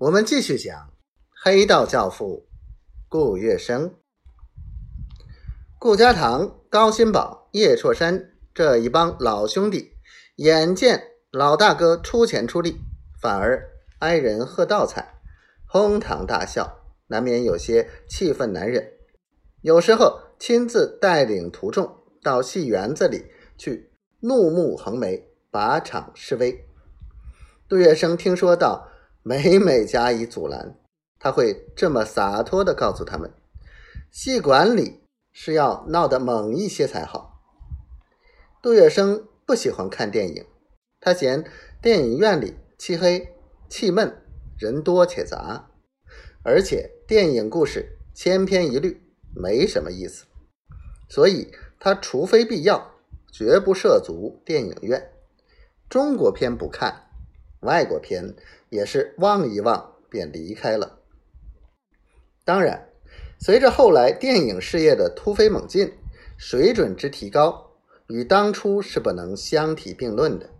我们继续讲黑道教父顾月笙。顾家堂、高新宝、叶绰山这一帮老兄弟，眼见老大哥出钱出力，反而挨人喝倒彩，哄堂大笑，难免有些气愤难忍。有时候亲自带领徒众到戏园子里去怒目横眉，把场示威。杜月笙听说到。每每加以阻拦，他会这么洒脱地告诉他们：戏馆里是要闹得猛一些才好。杜月笙不喜欢看电影，他嫌电影院里漆黑、气闷，人多且杂，而且电影故事千篇一律，没什么意思。所以他除非必要，绝不涉足电影院。中国片不看。外国片也是望一望便离开了。当然，随着后来电影事业的突飞猛进，水准之提高，与当初是不能相提并论的。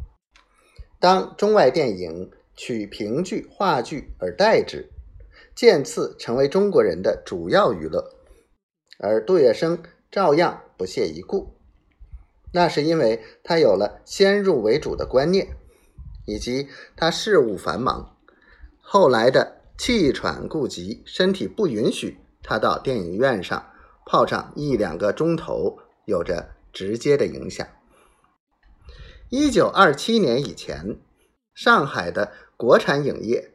当中外电影取评剧、话剧而代之，渐次成为中国人的主要娱乐，而杜月笙照样不屑一顾。那是因为他有了先入为主的观念。以及他事务繁忙，后来的气喘顾及，身体不允许他到电影院上泡上一两个钟头，有着直接的影响。一九二七年以前，上海的国产影业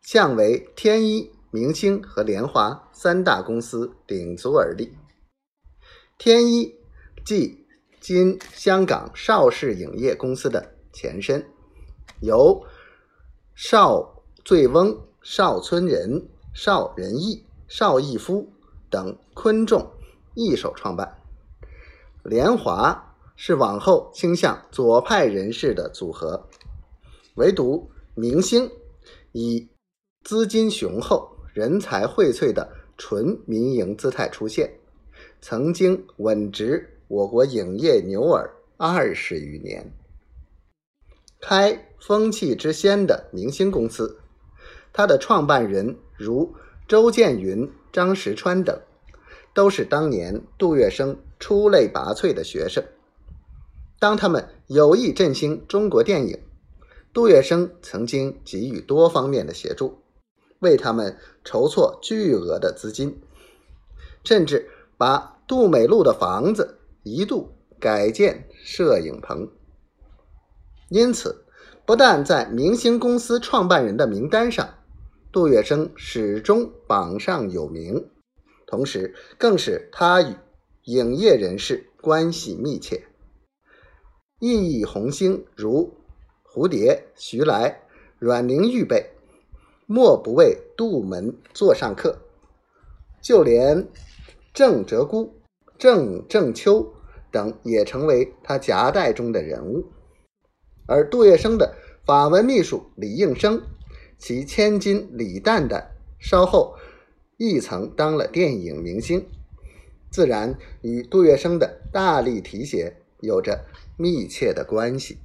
向为天一、明星和联华三大公司鼎足而立。天一即今香港邵氏影业公司的前身。由邵醉翁、邵村人、邵仁义、邵逸夫等昆众一手创办。联华是往后倾向左派人士的组合，唯独明星以资金雄厚、人才荟萃的纯民营姿态出现，曾经稳执我国影业牛耳二十余年。开风气之先的明星公司，它的创办人如周建云、张石川等，都是当年杜月笙出类拔萃的学生。当他们有意振兴中国电影，杜月笙曾经给予多方面的协助，为他们筹措巨额的资金，甚至把杜美路的房子一度改建摄影棚。因此，不但在明星公司创办人的名单上，杜月笙始终榜上有名，同时更是他与影业人士关系密切。熠熠红星如蝴蝶、徐来、阮玲玉辈，莫不为杜门座上客。就连郑哲姑、郑正秋等，也成为他夹带中的人物。而杜月笙的法文秘书李应生，其千金李旦旦稍后亦曾当了电影明星，自然与杜月笙的大力提携有着密切的关系。